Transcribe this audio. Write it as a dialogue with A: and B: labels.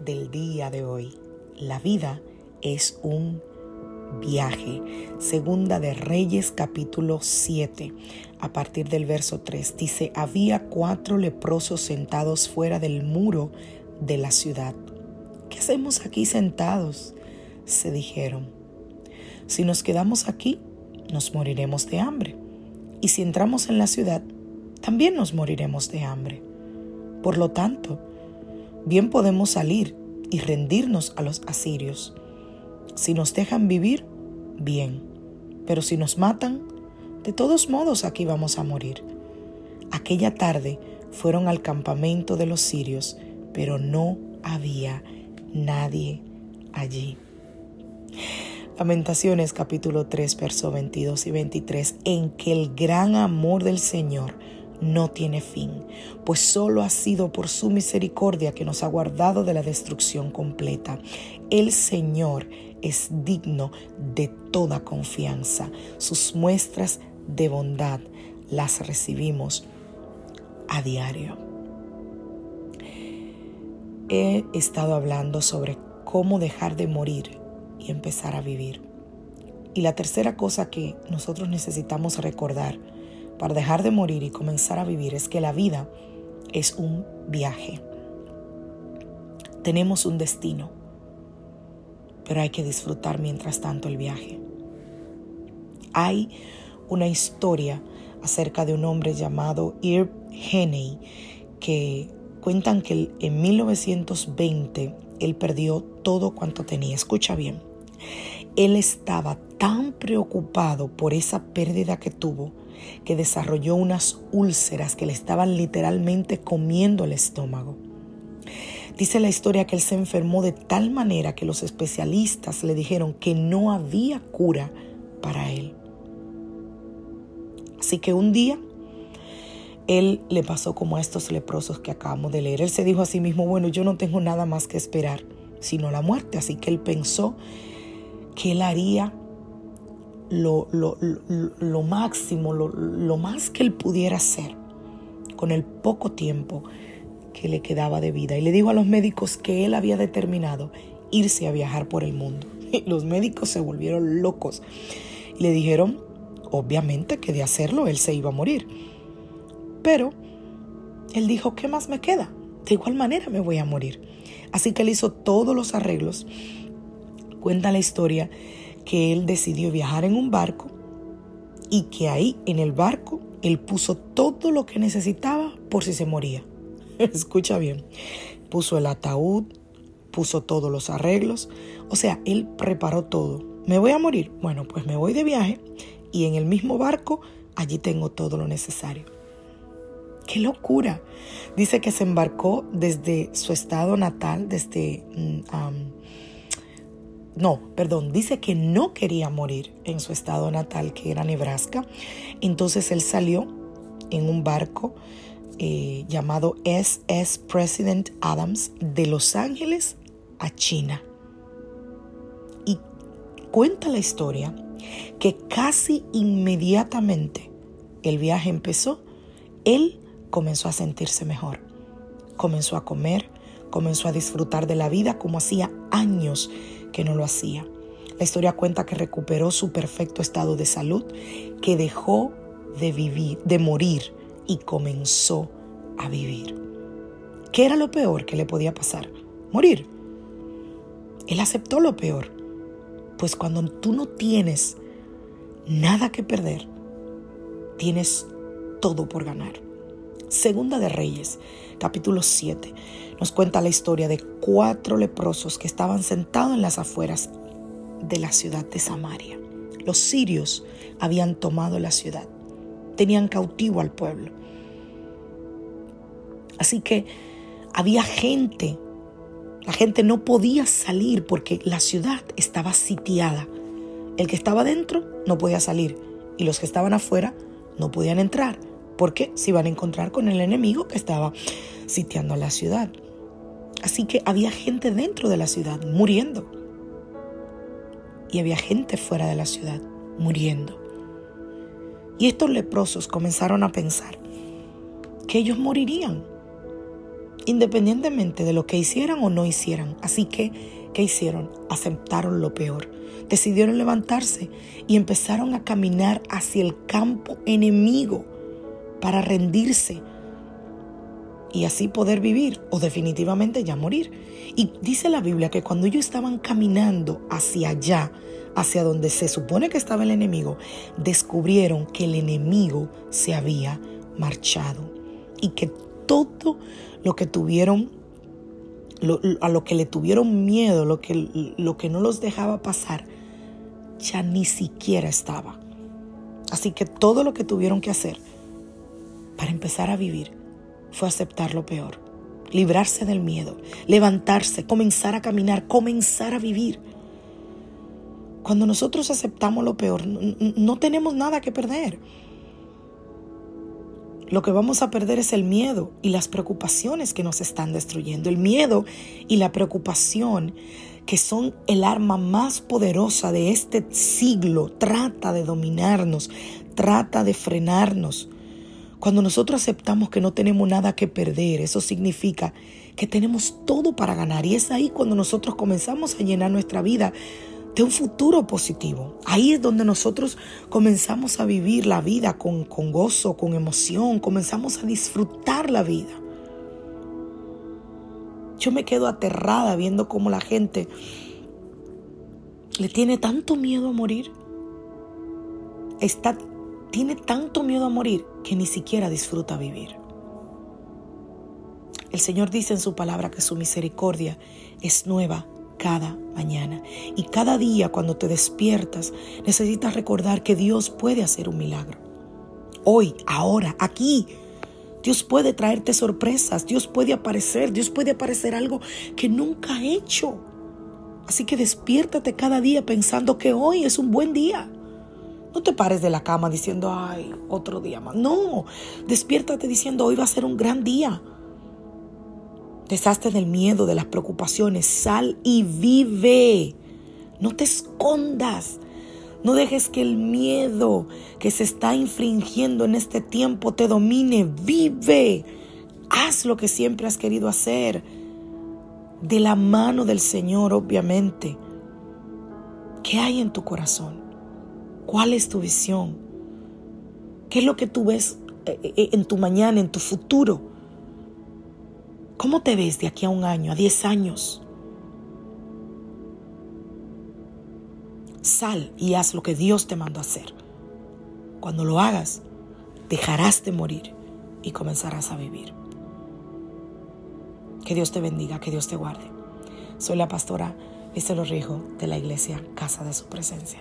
A: Del día de hoy. La vida es un viaje. Segunda de Reyes capítulo 7, a partir del verso 3, dice, había cuatro leprosos sentados fuera del muro de la ciudad. ¿Qué hacemos aquí sentados? se dijeron. Si nos quedamos aquí, nos moriremos de hambre. Y si entramos en la ciudad, también nos moriremos de hambre. Por lo tanto, bien podemos salir y rendirnos a los asirios. Si nos dejan vivir, bien, pero si nos matan, de todos modos aquí vamos a morir. Aquella tarde fueron al campamento de los sirios, pero no había nadie allí. Lamentaciones capítulo 3, verso 22 y 23, en que el gran amor del Señor no tiene fin, pues solo ha sido por su misericordia que nos ha guardado de la destrucción completa. El Señor es digno de toda confianza. Sus muestras de bondad las recibimos a diario. He estado hablando sobre cómo dejar de morir y empezar a vivir. Y la tercera cosa que nosotros necesitamos recordar para dejar de morir y comenzar a vivir es que la vida es un viaje. Tenemos un destino, pero hay que disfrutar mientras tanto el viaje. Hay una historia acerca de un hombre llamado Irv Henney que cuentan que en 1920 él perdió todo cuanto tenía. Escucha bien. Él estaba tan preocupado por esa pérdida que tuvo que desarrolló unas úlceras que le estaban literalmente comiendo el estómago. Dice la historia que él se enfermó de tal manera que los especialistas le dijeron que no había cura para él. Así que un día él le pasó como a estos leprosos que acabamos de leer. Él se dijo a sí mismo, bueno, yo no tengo nada más que esperar sino la muerte. Así que él pensó que él haría lo, lo, máximo, lo, más que él pudiera hacer con el poco tiempo que le quedaba de vida. Y le dijo a los médicos que él había determinado irse a viajar por el mundo. Y los médicos se volvieron locos y le dijeron, obviamente que de hacerlo él se iba a morir. Pero él dijo, ¿qué más me queda? De igual manera me voy a morir. Así que él hizo todos los arreglos. Cuenta la historia que él decidió viajar en un barco y que ahí en el barco él puso todo lo que necesitaba por si se moría. Escucha bien, puso el ataúd, puso todos los arreglos, o sea, él preparó todo. ¿Me voy a morir? Bueno, pues me voy de viaje y en el mismo barco allí tengo todo lo necesario. ¡Qué locura! Dice que se embarcó desde su estado natal, desde mm, no, perdón, dice que no quería morir en su estado natal, que era Nebraska. Entonces él salió en un barco eh, llamado SS President Adams de Los Ángeles a China. Y cuenta la historia que casi inmediatamente el viaje empezó, él comenzó a sentirse mejor, comenzó a comer, comenzó a disfrutar de la vida como hacía años que no lo hacía. La historia cuenta que recuperó su perfecto estado de salud, que dejó de vivir, de morir y comenzó a vivir. ¿Qué era lo peor que le podía pasar? Morir. Él aceptó lo peor. Pues cuando tú no tienes nada que perder, tienes todo por ganar. Segunda de Reyes, capítulo 7, nos cuenta la historia de cuatro leprosos que estaban sentados en las afueras de la ciudad de Samaria. Los sirios habían tomado la ciudad, tenían cautivo al pueblo. Así que había gente, la gente no podía salir porque la ciudad estaba sitiada. El que estaba dentro no podía salir y los que estaban afuera no podían entrar porque se iban a encontrar con el enemigo que estaba sitiando la ciudad. Así que había gente dentro de la ciudad muriendo. Y había gente fuera de la ciudad muriendo. Y estos leprosos comenzaron a pensar que ellos morirían, independientemente de lo que hicieran o no hicieran. Así que, ¿qué hicieron? Aceptaron lo peor. Decidieron levantarse y empezaron a caminar hacia el campo enemigo para rendirse y así poder vivir o definitivamente ya morir. Y dice la Biblia que cuando ellos estaban caminando hacia allá, hacia donde se supone que estaba el enemigo, descubrieron que el enemigo se había marchado y que todo lo que tuvieron, a lo que le tuvieron miedo, lo que, lo que no los dejaba pasar, ya ni siquiera estaba. Así que todo lo que tuvieron que hacer para empezar a vivir fue aceptar lo peor, librarse del miedo, levantarse, comenzar a caminar, comenzar a vivir. Cuando nosotros aceptamos lo peor, no tenemos nada que perder. Lo que vamos a perder es el miedo y las preocupaciones que nos están destruyendo. El miedo y la preocupación que son el arma más poderosa de este siglo, trata de dominarnos, trata de frenarnos. Cuando nosotros aceptamos que no tenemos nada que perder, eso significa que tenemos todo para ganar. Y es ahí cuando nosotros comenzamos a llenar nuestra vida de un futuro positivo. Ahí es donde nosotros comenzamos a vivir la vida con, gozo, con emoción, comenzamos a disfrutar la vida. Yo me quedo aterrada viendo cómo la gente le tiene tanto miedo a morir. Está tiene tanto miedo a morir que ni siquiera disfruta vivir. El Señor dice en su palabra que su misericordia es nueva cada mañana. Y cada día cuando te despiertas necesitas recordar que Dios puede hacer un milagro. Hoy, ahora, aquí. Dios puede traerte sorpresas, Dios puede aparecer, Dios puede aparecer algo que nunca ha hecho. Así que despiértate cada día pensando que hoy es un buen día. No te pares de la cama diciendo, ay, otro día más. No, despiértate diciendo, hoy va a ser un gran día. Deshazte del miedo, de las preocupaciones. Sal y vive. No te escondas. No dejes que el miedo que se está infringiendo en este tiempo te domine. Vive. Haz lo que siempre has querido hacer. De la mano del Señor, obviamente. ¿Qué hay en tu corazón? ¿Cuál es tu visión? ¿Qué es lo que tú ves eh, eh, en tu mañana, en tu futuro? ¿Cómo te ves de aquí a un año, a diez años? Sal y haz lo que Dios te mandó a hacer. Cuando lo hagas, dejarás de morir y comenzarás a vivir. Que Dios te bendiga, que Dios te guarde. Soy la pastora Estelo Rijo de la iglesia Casa de Su Presencia.